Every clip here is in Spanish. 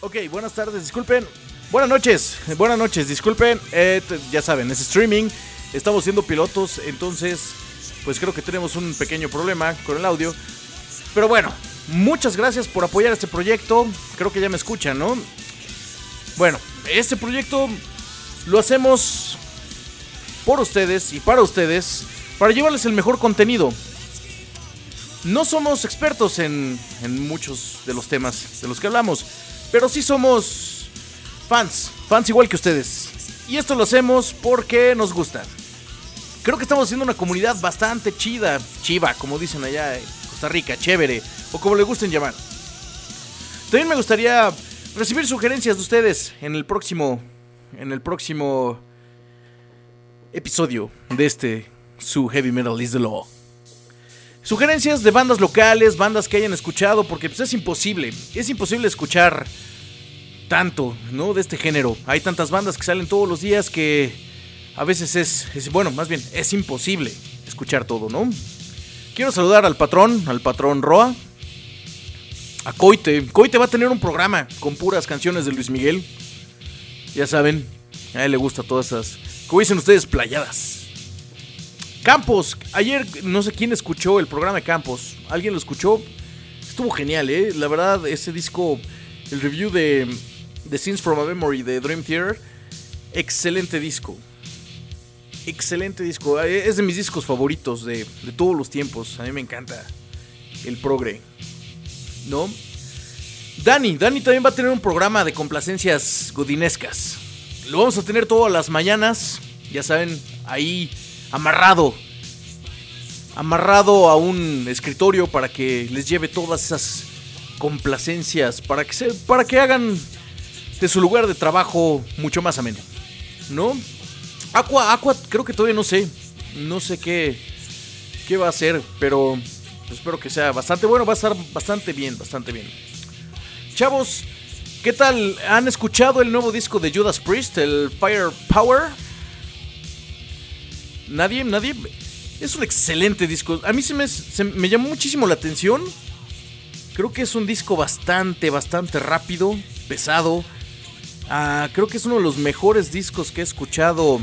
Ok, buenas tardes, disculpen. Buenas noches, buenas noches, disculpen. Eh, ya saben, es streaming. Estamos siendo pilotos, entonces, pues creo que tenemos un pequeño problema con el audio. Pero bueno, muchas gracias por apoyar este proyecto. Creo que ya me escuchan, ¿no? Bueno, este proyecto lo hacemos por ustedes y para ustedes, para llevarles el mejor contenido. No somos expertos en, en muchos de los temas de los que hablamos, pero sí somos fans, fans igual que ustedes. Y esto lo hacemos porque nos gusta. Creo que estamos haciendo una comunidad bastante chida, chiva, como dicen allá en Costa Rica, chévere, o como le gusten llamar. También me gustaría recibir sugerencias de ustedes en el próximo, en el próximo episodio de este su Heavy Metal is the Law. Sugerencias de bandas locales, bandas que hayan escuchado, porque pues, es imposible, es imposible escuchar tanto, ¿no? De este género. Hay tantas bandas que salen todos los días que a veces es, es- bueno, más bien, es imposible escuchar todo, ¿no? Quiero saludar al patrón, al patrón Roa, a Coite. Coite va a tener un programa con puras canciones de Luis Miguel. Ya saben, a él le gusta todas esas, como dicen ustedes, playadas. Campos, ayer no sé quién escuchó el programa de Campos. ¿Alguien lo escuchó? Estuvo genial, ¿eh? La verdad, ese disco, el review de, de Scenes from a Memory de Dream Theater, excelente disco. Excelente disco. Eh, Es de mis discos favoritos de, de todos los tiempos. A mí me encanta el progre. ¿No? Dani, Dani también va a tener un programa de complacencias godinescas. Lo vamos a tener todas las mañanas. Ya saben, ahí amarrado. Amarrado a un escritorio para que les lleve todas esas complacencias. Para que, se, para que hagan de su lugar de trabajo mucho más ameno. ¿No? Aqua, Aqua, creo que todavía no sé. No sé qué, qué va a hacer, pero espero que sea bastante bueno. Va a estar bastante bien, bastante bien. Chavos, ¿qué tal? ¿Han escuchado el nuevo disco de Judas Priest, el Firepower? ¿Nadie? ¿Nadie? Es un excelente disco. A mí se me, se me llamó muchísimo la atención. Creo que es un disco bastante, bastante rápido, pesado. Ah, creo que es uno de los mejores discos que he escuchado.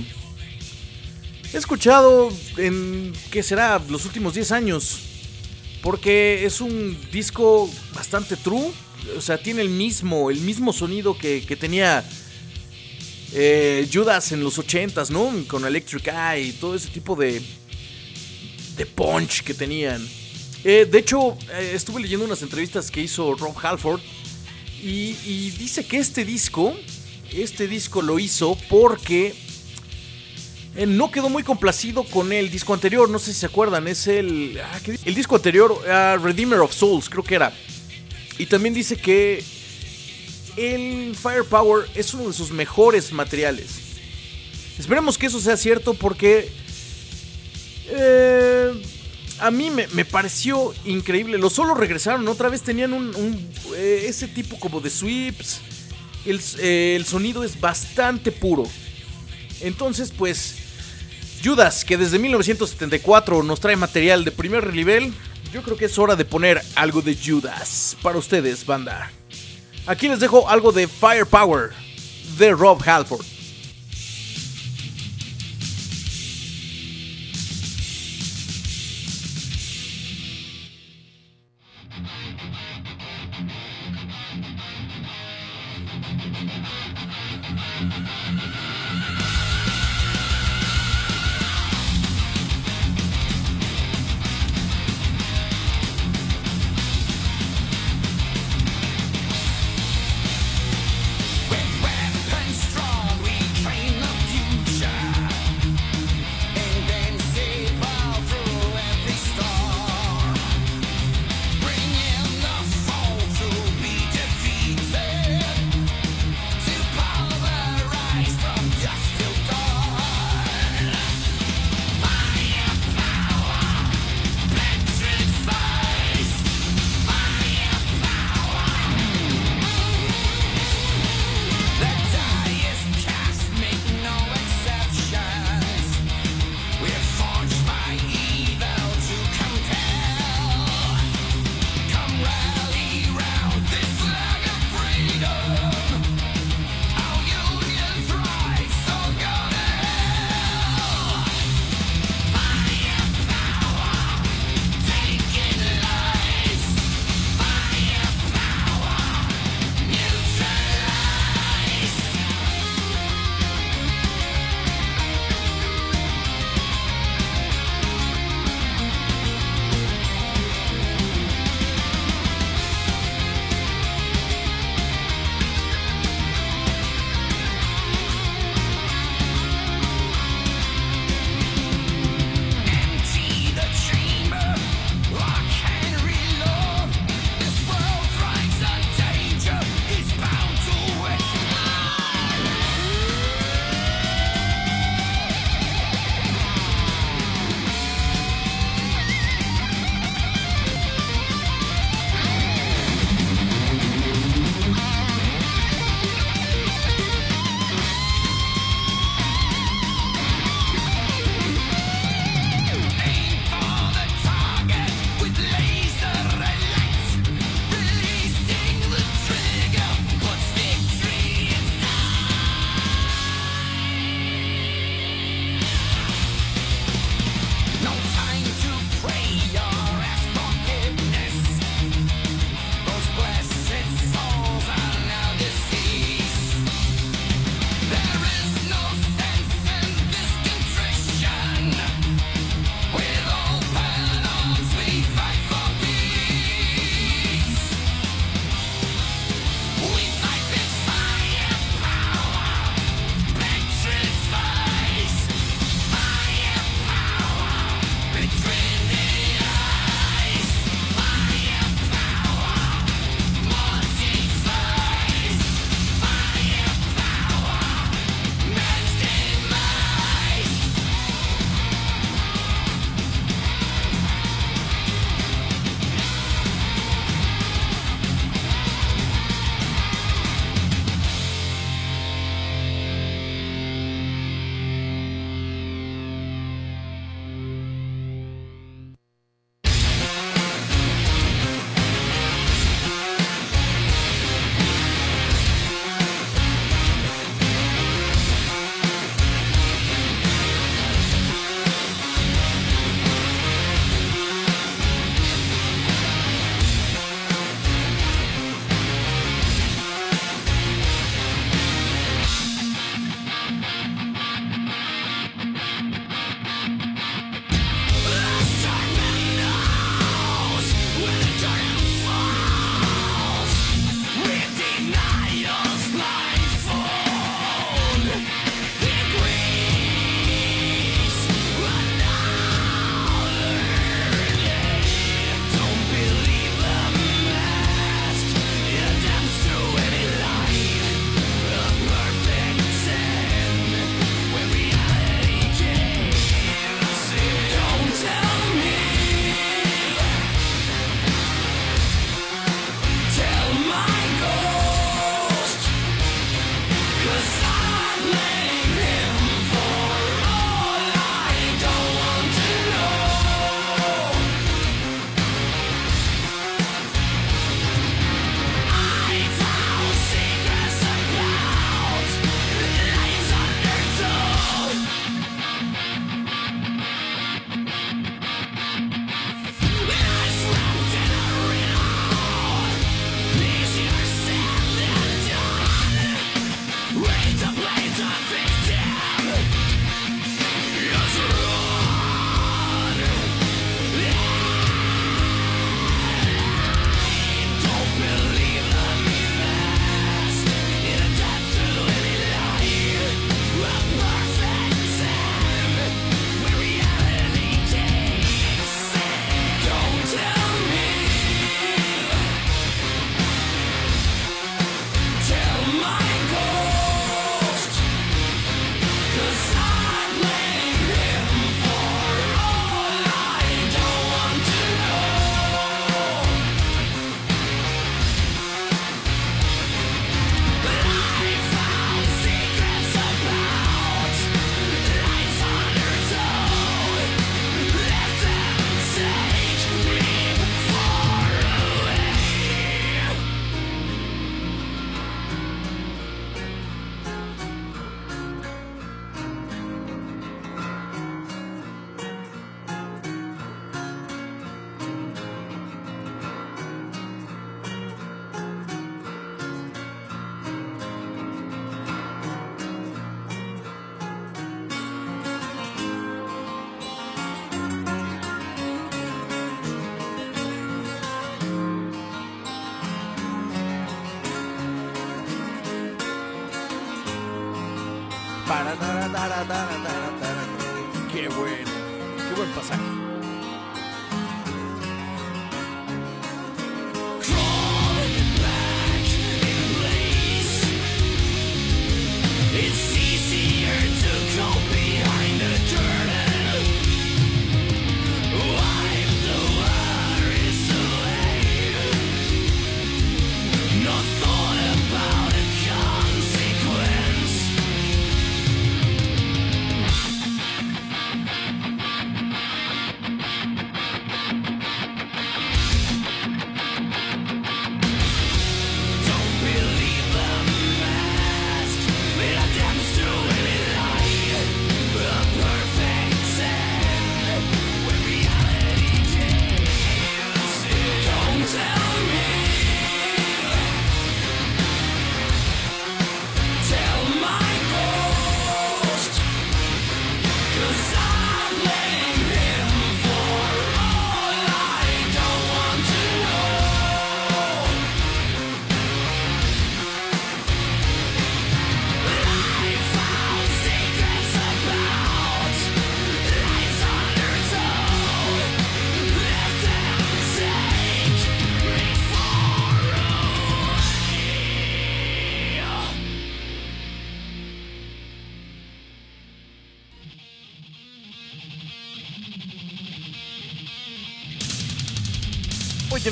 He escuchado en, ¿qué será? Los últimos 10 años. Porque es un disco bastante true. O sea, tiene el mismo, el mismo sonido que, que tenía eh, Judas en los 80s, ¿no? Con Electric Eye y todo ese tipo de, de punch que tenían. Eh, de hecho, eh, estuve leyendo unas entrevistas que hizo Rob Halford y, dice que este disco, este disco lo hizo porque no quedó muy complacido con el disco anterior. No sé si se acuerdan, es el, ah, ¿qué di- el disco anterior, ah, Redeemer of Souls, creo que era. Y también dice que el Firepower es uno de sus mejores materiales. Esperemos que eso sea cierto porque eh, a mí me, pareció increíble. Los solos regresaron, otra vez tenían un, un, eh, ese tipo como de sweeps. El, eh, el sonido es bastante puro. Entonces, pues, Judas, que desde 1974 nos trae material de primer nivel, yo creo que es hora de poner algo de Judas para ustedes, banda. Aquí les dejo algo de Firepower de Rob Halford.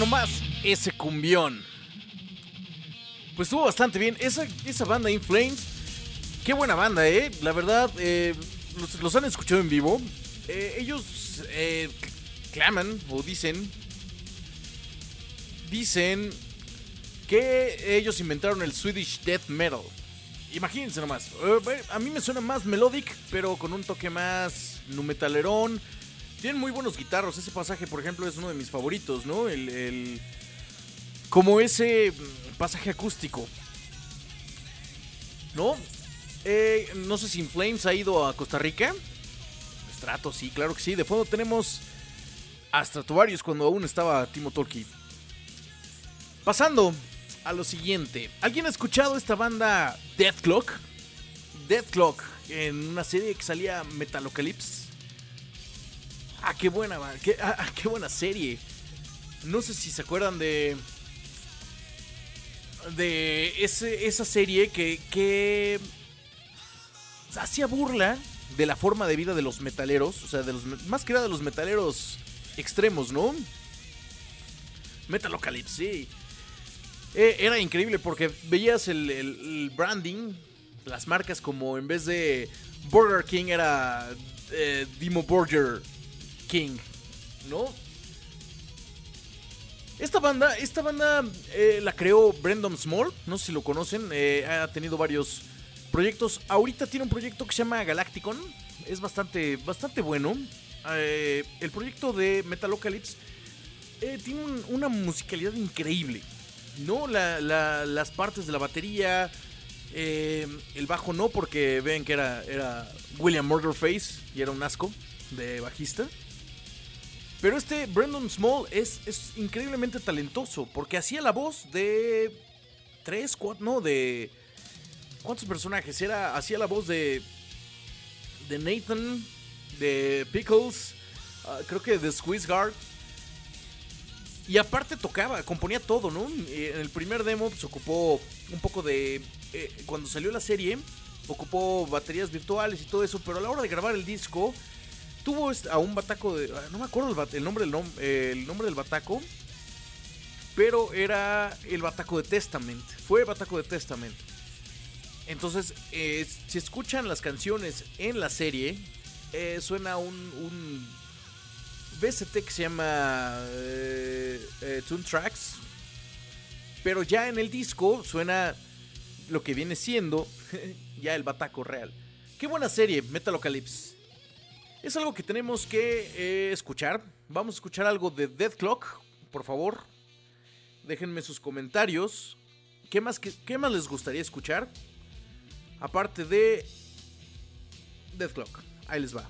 Nomás ese cumbión. Pues estuvo bastante bien. Esa, esa banda In Flames, qué buena banda, ¿eh? La verdad, eh, los, han escuchado en vivo. Eh, ellos eh, claman o dicen. Dicen que ellos inventaron el Swedish Death Metal. Imagínense nomás. a mí me suena más melodic, pero con un toque más numetalerón. Tienen muy buenos guitarros. Ese pasaje, por ejemplo, es uno de mis favoritos, ¿no? El. como ese pasaje acústico. ¿No? Eh, no sé si In Flames ha ido a Costa Rica. Estrato, sí, claro que sí. De fondo tenemos a Stratovarius cuando aún estaba Timo Tolki. Pasando a lo siguiente. ¿Alguien ha escuchado esta banda Death Clock? Death Clock en una serie que salía Metalocalypse. Ah, qué buena, qué, ah, ah, qué buena serie. No sé si se acuerdan de. De esa serie que, que hacía burla de la forma de vida de los metaleros. O sea, de los, más que nada de los metaleros extremos, ¿no? Metalocalypse, sí. Eh, era increíble porque veías el, el, branding, las marcas como en vez de Burger King era eh, Dimo Burger King, ¿no? Esta banda, esta banda eh, la creó Brendan Small, no sé si lo conocen, eh, ha tenido varios proyectos. Ahorita tiene un proyecto que se llama Galacticon, es bastante, bastante bueno. Eh, el proyecto de Metalocalypse tiene una musicalidad increíble, ¿no? las partes de la batería, el bajo no, porque ven que era, era William Murderface y era un asco de bajista. Pero este Brandon Small es, es increíblemente talentoso porque hacía la voz de tres, cuatro, no, de cuántos personajes era, hacía la voz de de Nathan, de Pickles, ah, creo que de Squeeze Guard. Y aparte tocaba, componía todo, ¿no? En el primer demo se ocupó un poco de eh, cuando salió la serie ocupó baterías virtuales y todo eso, pero a la hora de grabar el disco tuvo a un bataco de. No me acuerdo el, nombre, el, nombre del bataco. Pero era el bataco de Testament. Fue bataco de Testament. Entonces, eh, si escuchan las canciones en la serie, eh, suena un, un BST que se llama eh, Tune Tracks. Pero ya en el disco suena lo que viene siendo ya el bataco real. Qué buena serie, Metalocalypse. Es algo que tenemos que eh, escuchar. Vamos a escuchar algo de Dead Clock, por favor. Déjenme sus comentarios. ¿Qué más, qué, más les gustaría escuchar? Aparte de Dead Clock. Ahí les va.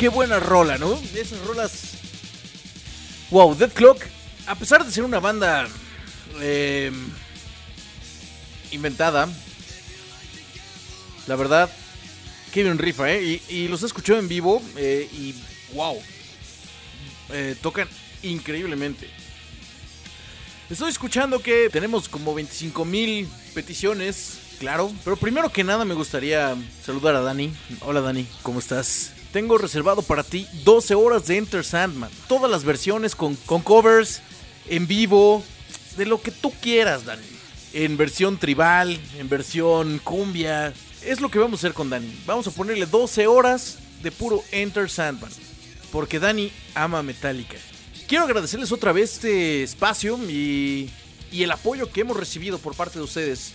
Qué buena rola, ¿no? Esas rolas. Wow, Dead Clock, a pesar de ser una banda eh, inventada, la verdad, Kevin rifa, ¿eh? Y, los escuchó en vivo eh, y wow, eh, tocan increíblemente. Estoy escuchando que tenemos como 25 mil peticiones, claro. Pero primero que nada me gustaría saludar a Dani. Hola Dani, ¿cómo estás? Tengo reservado para ti 12 horas de Enter Sandman. Todas las versiones con, covers, en vivo, de lo que tú quieras, Dani. En versión tribal, en versión cumbia. Es lo que vamos a hacer con Dani. Vamos a ponerle 12 horas de puro Enter Sandman. Porque Dani ama Metallica. Quiero agradecerles otra vez este espacio y, y el apoyo que hemos recibido por parte de ustedes.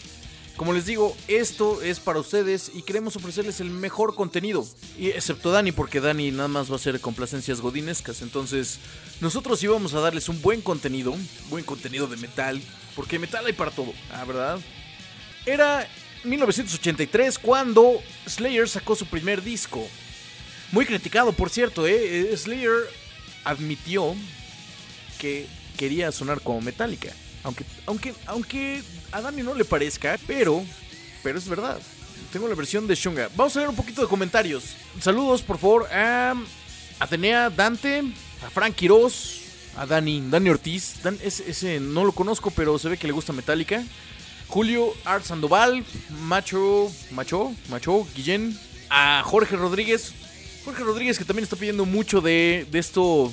Como les digo, esto es para ustedes y queremos ofrecerles el mejor contenido. Y excepto Dani, porque Dani nada más va a ser complacencias godinescas. Entonces, nosotros íbamos a darles un buen contenido, buen contenido de metal, porque metal hay para todo, ¿ah, ¿verdad? Era 1983 cuando Slayer sacó su primer disco. Muy criticado, por cierto, ¿eh? Slayer admitió que quería sonar como Metallica. Aunque, aunque, aunque a Dani no le parezca, pero, pero es verdad. Tengo la versión de Shunga. Vamos a ver un poquito de comentarios. Saludos, por favor, a Atenea Dante, a Frank Quiroz, a Dani, Dani Ortiz. ese, no lo conozco, pero se ve que le gusta Metallica. Julio Art Sandoval, Macho, Macho, Macho, Guillén, a Jorge Rodríguez. Jorge Rodríguez que también está pidiendo mucho de, de esto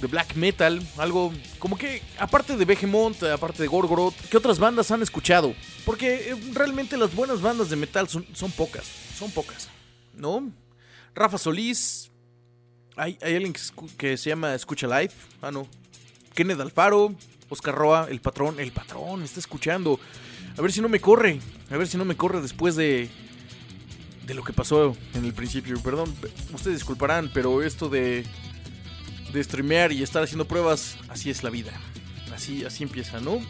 de black metal, algo como que aparte de Behemoth, aparte de Gorgoroth, ¿qué otras bandas han escuchado? Porque eh, realmente las buenas bandas de metal son, son pocas, son pocas, ¿no? Rafa Solís, hay, hay alguien que, se llama Escucha Live, ah no, Kenneth Alfaro, Oscar Roa, el patrón, el patrón, está escuchando. A ver si no me corre, a ver si no me corre después de, de lo que pasó en el principio. Perdón, ustedes disculparán, pero esto de de streamear y estar haciendo pruebas, así es la vida. Así, así empieza, ¿no?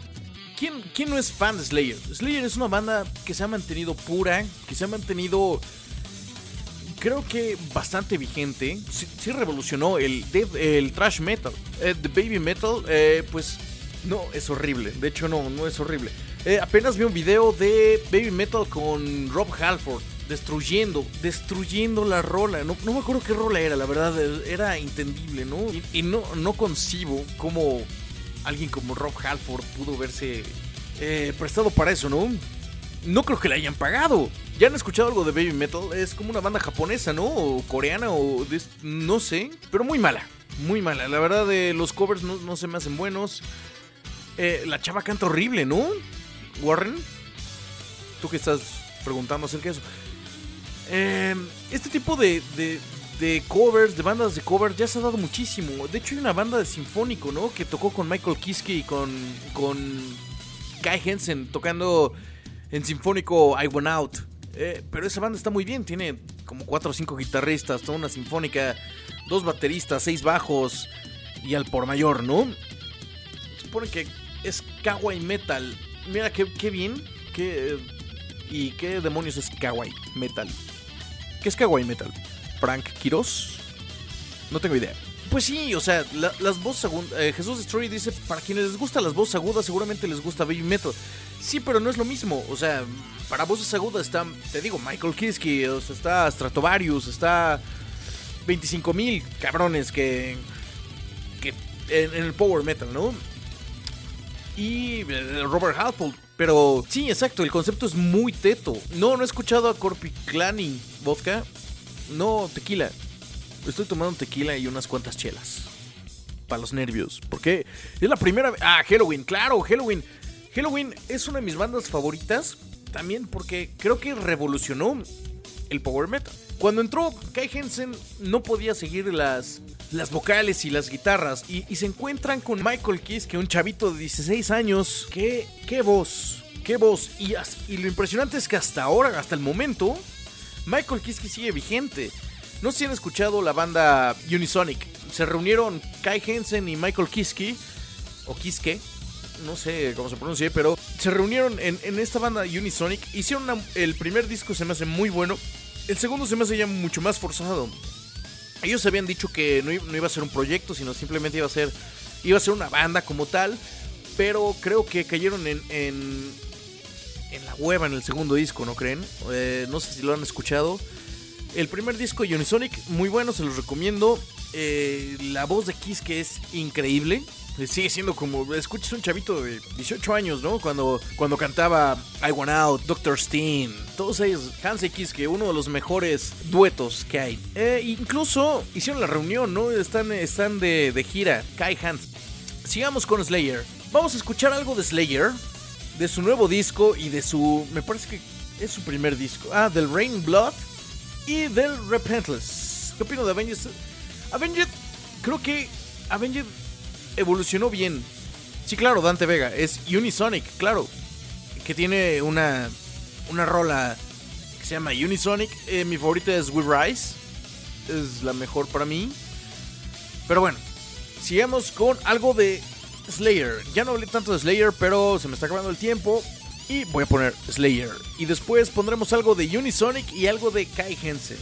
¿Quién, ¿Quién no es fan de Slayer? Slayer es una banda que se ha mantenido pura, que se ha mantenido creo que bastante vigente. Sí, revolucionó el, el trash metal. Eh, the baby metal, eh, pues no, es horrible. De hecho, no, no es horrible. Eh, apenas vi un video de baby metal con Rob Halford destruyendo, destruyendo la rola. No, me acuerdo qué rola era, la verdad, era entendible, ¿no? Y, no, no concibo cómo alguien como Rob Halford pudo verse eh, prestado para eso, ¿no? No creo que le hayan pagado. ¿Ya han escuchado algo de Baby Metal? Es como una banda japonesa, ¿no? O coreana, o no sé. Pero muy mala, muy mala. La verdad, de los covers no, se me hacen buenos. Eh, la chava canta horrible, ¿no? Warren, tú que estás preguntando acerca de eso. Em, este tipo de, de, covers, de bandas de covers, ya se ha dado muchísimo. De hecho, hay una banda de sinfónico, ¿no? Que tocó con Michael Kiske y con, con Kai Hensen tocando en sinfónico I Went Out. Eh, pero esa banda está muy bien, tiene como 4 o 5 guitarristas, toda una sinfónica, dos bateristas, seis bajos y al por mayor, ¿no? Supone que es kawaii metal. Mira qué, qué bien, qué, y qué demonios es kawaii metal. ¿Qué es Kawaii Metal? ¿Frank Quiroz? No tengo idea. Pues sí, o sea, las voces agudas. Eh, Jesús Destroy dice: Para quienes les gustan las voces agudas, seguramente les gusta Baby Metal. Sí, pero no es lo mismo. O sea, para voces agudas está, te digo, Michael Kiske, está Stratovarius, está 25.000 cabrones que. que en, el Power Metal, ¿no? Y eh, Robert Halford, pero sí, exacto, el concepto es muy teto. No, no he escuchado a Corpi Claning vodka. No, tequila. Estoy tomando tequila y unas cuantas chelas. Para los nervios. Porque es la primera vez. Ah, Halloween, claro, Halloween. Halloween es una de mis bandas favoritas. También porque creo que revolucionó el power metal. Cuando entró Kai Hensen no podía seguir las, las vocales y las guitarras y, se encuentran con Michael Kiss, que un chavito de 16 años, que qué voz, qué voz. Y, y lo impresionante es que hasta ahora, hasta el momento, Michael Kiske sigue vigente. No sé si han escuchado la banda Unisonic. Se reunieron Kai Hensen y Michael Kiske, o Kiske, no sé cómo se pronuncia, pero se reunieron en, esta banda Unisonic. Hicieron el primer disco, se me hace muy bueno. El segundo se me hace ya mucho más forzado. Ellos habían dicho que no, iba a ser un proyecto, sino simplemente iba a ser, iba a ser una banda como tal. Pero creo que cayeron en, en, en la hueva en el segundo disco, ¿no creen? Eh, no sé si lo han escuchado. El primer disco de Unisonic, muy bueno, se los recomiendo. Eh, la voz de Kiss que es increíble. Eh, sigue siendo como, escuchas un chavito de 18 años, ¿no? Cuando, cuando cantaba I Want Out, Dr. Steen, todos ellos, Hans X, que uno de los mejores duetos que hay. Eh, incluso hicieron la reunión, ¿no? Están, están de, de gira, Kai Hans. Sigamos con Slayer. Vamos a escuchar algo de Slayer, de su nuevo disco y de su, me parece que es su primer disco. Ah, del Rain Blood y del Repentless. ¿Qué opino de Avenged? Avenged, creo que Avenged evolucionó bien. Sí, claro, Dante Vega. Es Unisonic, claro. Que tiene una, una rola que se llama Unisonic. Eh, mi favorita es We Rise. Es la mejor para mí. Pero bueno, sigamos con algo de Slayer. Ya no hablé tanto de Slayer, pero se me está acabando el tiempo. Y voy a poner Slayer. Y después pondremos algo de Unisonic y algo de Kai Hensen.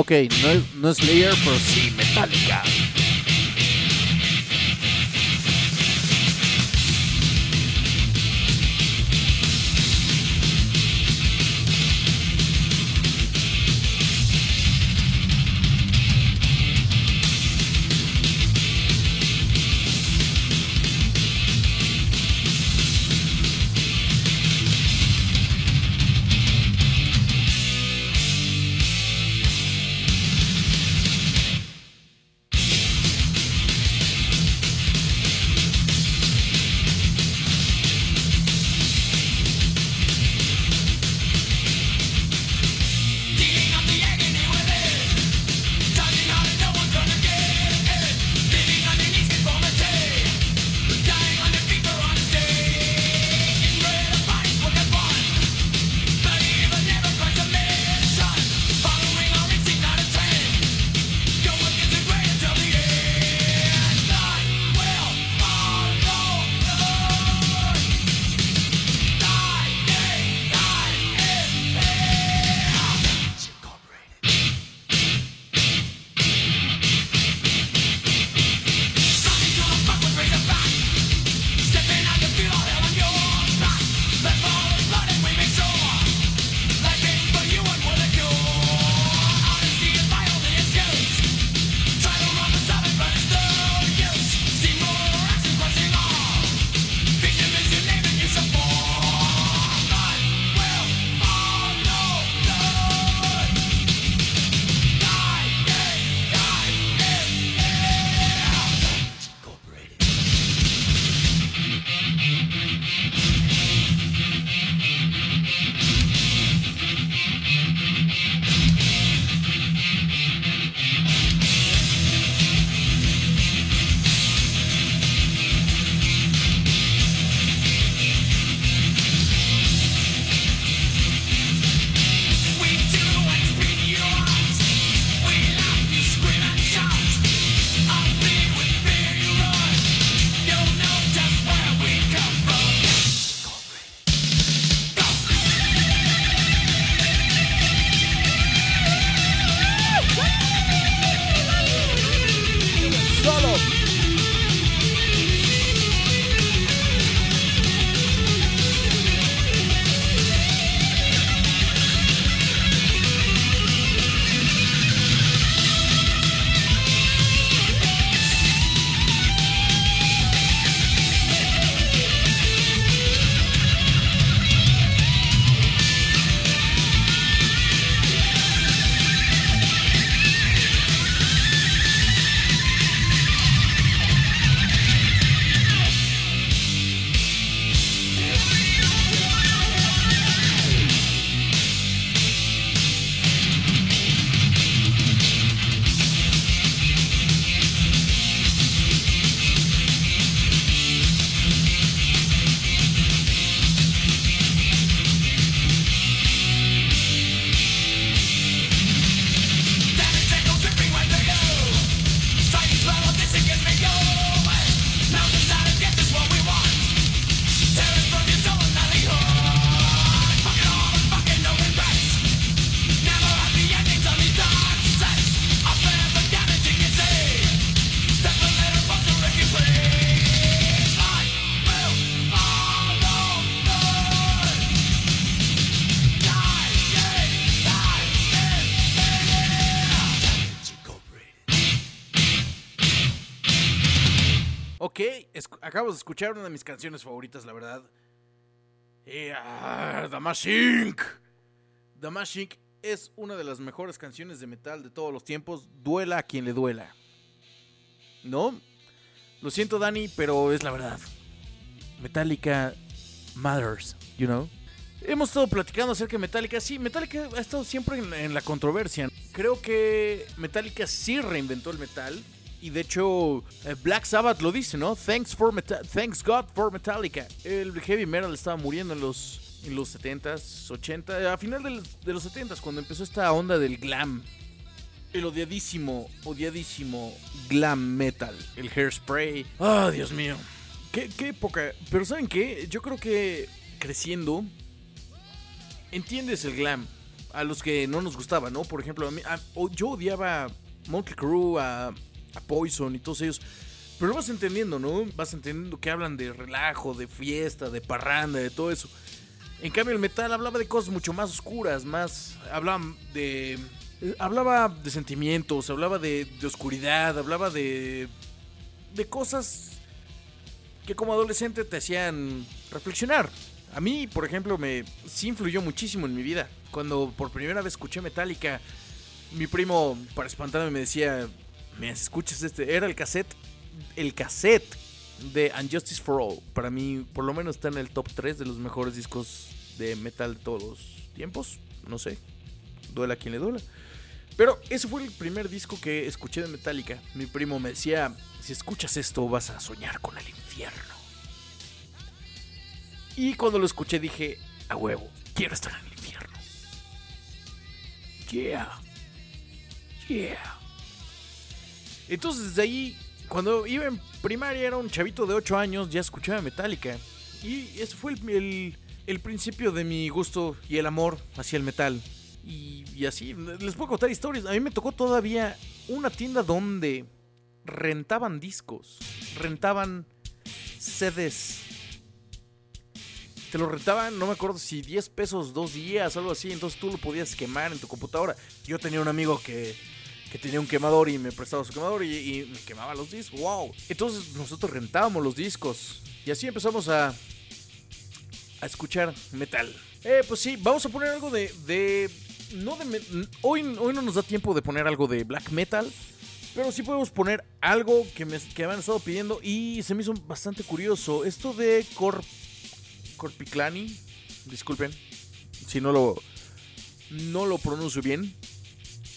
Ok, no no Slayer, pero sí Metallica. Acabo de escuchar una de mis canciones favoritas, la verdad. Eh, ah, es una de las mejores canciones de metal de todos los tiempos. Duela a quien le duela. ¿No? Lo siento, Dani, pero es la verdad. Metallica matters, you know. Hemos estado platicando acerca de Metallica. Sí, Metallica ha estado siempre en, la controversia. Creo que Metallica sí reinventó el metal. Y de hecho, eh, Black Sabbath lo dice, ¿no? Thanks, for Thanks God for Metallica. El heavy metal estaba muriendo en los, en los 70s, 80 a final de los 70s, cuando empezó esta onda del glam. El odiadísimo, odiadísimo glam metal. El hairspray. ¡Ah, Dios mío! ¿Qué, qué época. Pero ¿saben qué? Yo creo que creciendo entiendes el glam a los que no nos gustaba, ¿no? Por ejemplo, a mí, yo odiaba a Monkey Crew, a, Poison y todos ellos. Pero vas entendiendo, ¿no? Vas entendiendo que hablan de relajo, de fiesta, de parranda, de todo eso. En cambio, el metal hablaba de cosas mucho más oscuras, más. Hablaba de. Hablaba de sentimientos, hablaba de, de oscuridad, hablaba de. de cosas que como adolescente te hacían reflexionar. A mí, por ejemplo, me sí influyó muchísimo en mi vida. Cuando por primera vez escuché Metallica, mi primo, para espantarme, me decía, ¿me escuchas este? Era el cassette, el cassette de Unjustice for All. Para mí, por lo menos está en el top 3 de los mejores discos de metal de todos los tiempos. No sé, duela quien le duela. Pero ese fue el primer disco que escuché de Metallica. Mi primo me decía, si escuchas esto vas a soñar con el infierno. Y cuando lo escuché dije, a huevo, quiero estar en el infierno. Yeah. Yeah. Entonces desde ahí, cuando iba en primaria, era un chavito de 8 años, ya escuchaba Metallica. Y ese fue el, el, principio de mi gusto y el amor hacia el metal. Y, así, les puedo contar historias. A mí me tocó todavía una tienda donde rentaban discos, rentaban CDs te lo rentaban, no me acuerdo si 10 pesos dos días algo así, entonces tú lo podías quemar en tu computadora. Yo tenía un amigo que, que tenía un quemador y me prestaba su quemador y, me quemaba los discos, wow. Entonces nosotros rentábamos los discos y así empezamos a, a escuchar metal. Eh, pues sí, vamos a poner algo de... de no de hoy, hoy no nos da tiempo de poner algo de black metal. Pero sí podemos poner algo que me, que me estado pidiendo y se me hizo bastante curioso. Esto de Corp Corpiclani. Disculpen si no lo no lo pronuncio bien.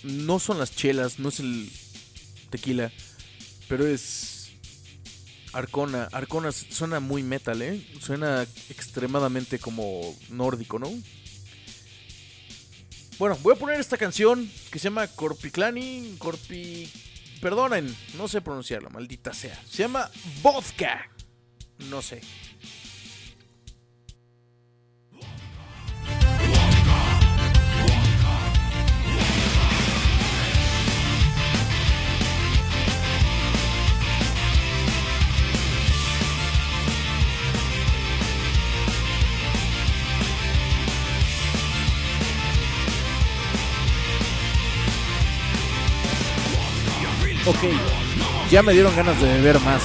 No son las chelas, no es el tequila, pero es Arcona. Arcona suena muy metal, ¿eh? Suena extremadamente como nórdico, ¿no? Bueno, voy a poner esta canción que se llama Corpiclani. Corpi. Perdonen, no sé pronunciarla, maldita sea. Se llama Vodka. No sé. Ok, ya me dieron ganas de beber más.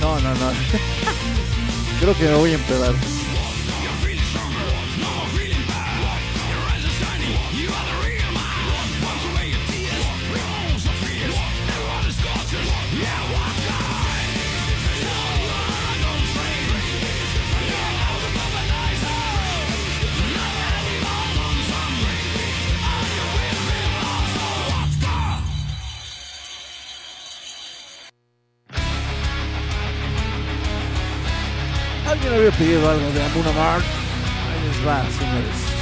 No, no, no. Creo que me voy a empedar. Alguien había pedido algo de Amuna Mart. Ahí les va, señores.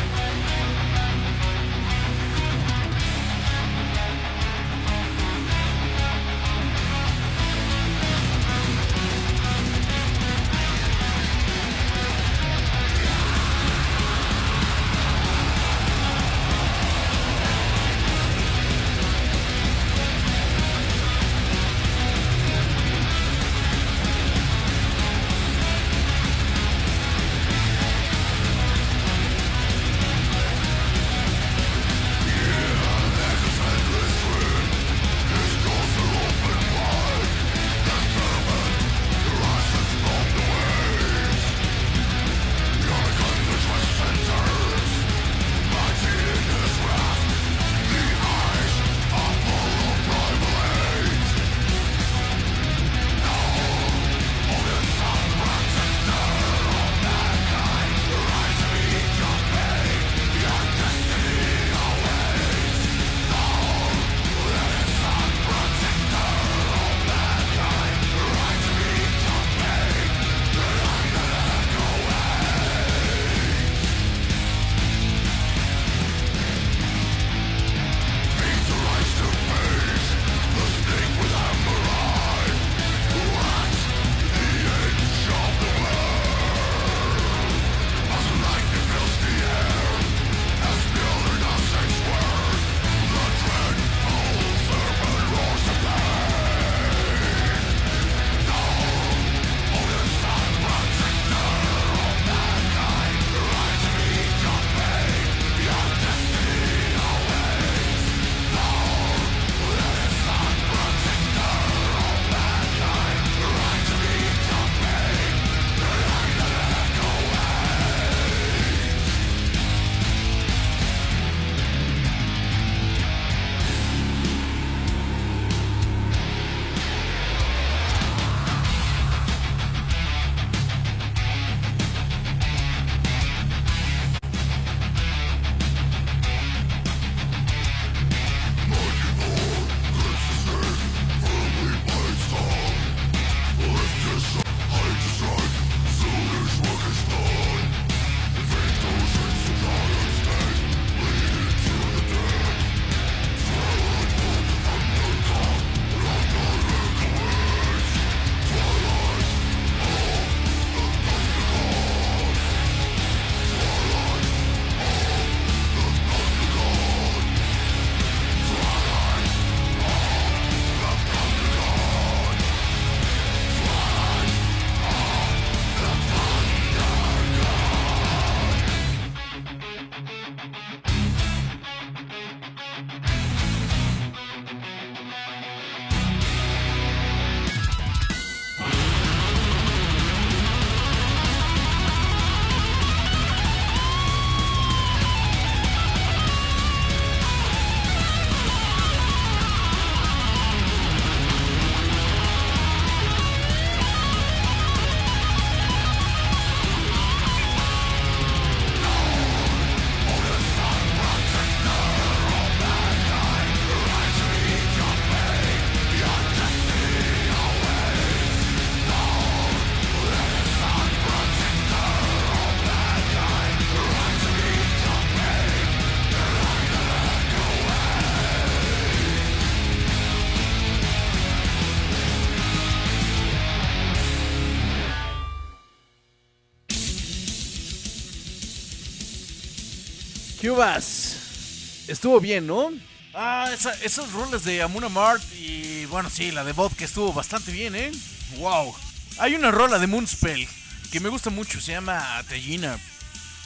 Estuvo bien, ¿no? Ah, esa, esos roles de Amuna Mart y bueno, sí, la de Bot que estuvo bastante bien, ¿eh? Wow. Hay una rola de Moonspell que me gusta mucho, se llama Tellina.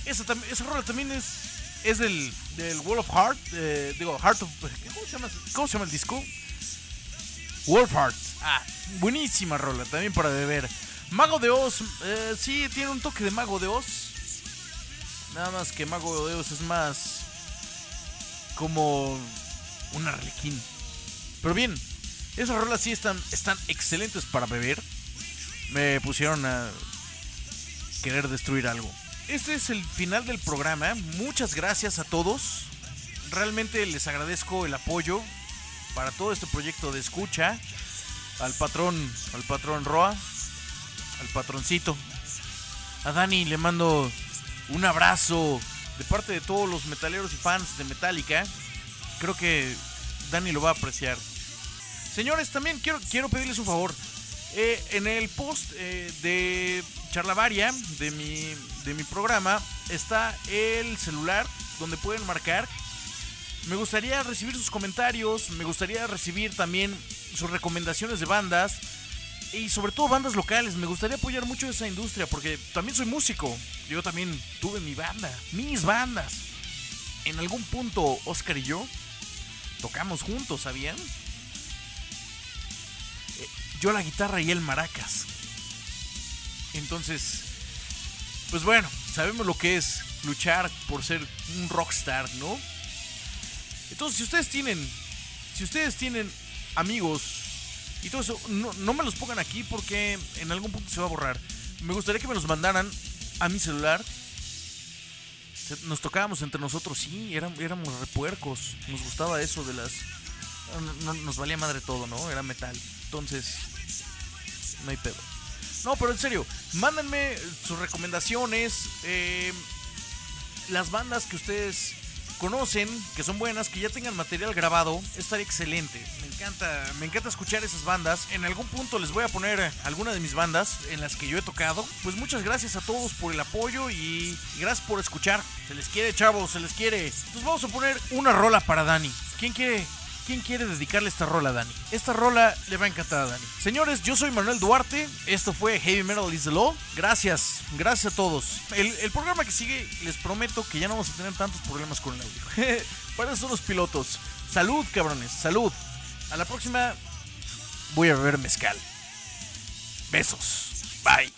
Esa, esa rola también es, es del, del Wall of Heart, eh, digo, Heart of... ¿cómo se, llama, ¿Cómo se llama el disco? Wolf Heart. Ah, buenísima rola, también para beber. Mago de Oz, eh, sí, tiene un toque de Mago de Oz. Nada más que Mago de Oz es más como un arlequín. Pero bien, esas rolas sí están, están excelentes para beber. Me pusieron a querer destruir algo. Este es el final del programa. Muchas gracias a todos. Realmente les agradezco el apoyo para todo este proyecto de escucha. Al patrón, al patrón Roa, al patroncito. A Dani le mando un abrazo de parte de todos los metaleros y fans de Metallica. Creo que Dani lo va a apreciar. Señores, también quiero, quiero pedirles un favor. Eh, en el post eh, de Charlavaria, de mi, de mi programa, está el celular donde pueden marcar. Me gustaría recibir sus comentarios, me gustaría recibir también sus recomendaciones de bandas y sobre todo bandas locales. Me gustaría apoyar mucho esa industria porque también soy músico. Yo también tuve mi banda, mis bandas. En algún punto Oscar y yo tocamos juntos, ¿sabían? Eh, yo la guitarra y él maracas. Entonces, pues bueno, sabemos lo que es luchar por ser un rockstar, ¿no? Entonces, si ustedes tienen, si ustedes tienen amigos y todo eso, no, no, me los pongan aquí porque en algún punto se va a borrar. Me gustaría que me los mandaran a mi celular. Nos tocábamos entre nosotros, sí, éramos, éramos repuercos. Nos gustaba eso de las... No, nos valía madre todo, ¿no? Era metal. Entonces, no hay pedo. No, pero en serio, mándenme sus recomendaciones. Eh, las bandas que ustedes conocen, que son buenas, que ya tengan material grabado, estaría excelente. Me encanta, me encanta escuchar esas bandas. En algún punto les voy a poner alguna de mis bandas en las que yo he tocado. Pues muchas gracias a todos por el apoyo y gracias por escuchar. Se les quiere, chavos, se les quiere. Entonces vamos a poner una rola para Dani. ¿Quién quiere ¿Quién quiere dedicarle esta rola a Dani? Esta rola le va a encantar a Dani. Señores, yo soy Manuel Duarte. Esto fue Heavy Metal is the Law. Gracias, gracias a todos. El, programa que sigue, les prometo que ya no vamos a tener tantos problemas con el audio. Para eso son los pilotos. Salud, cabrones, salud. A la próxima voy a beber mezcal. Besos. Bye.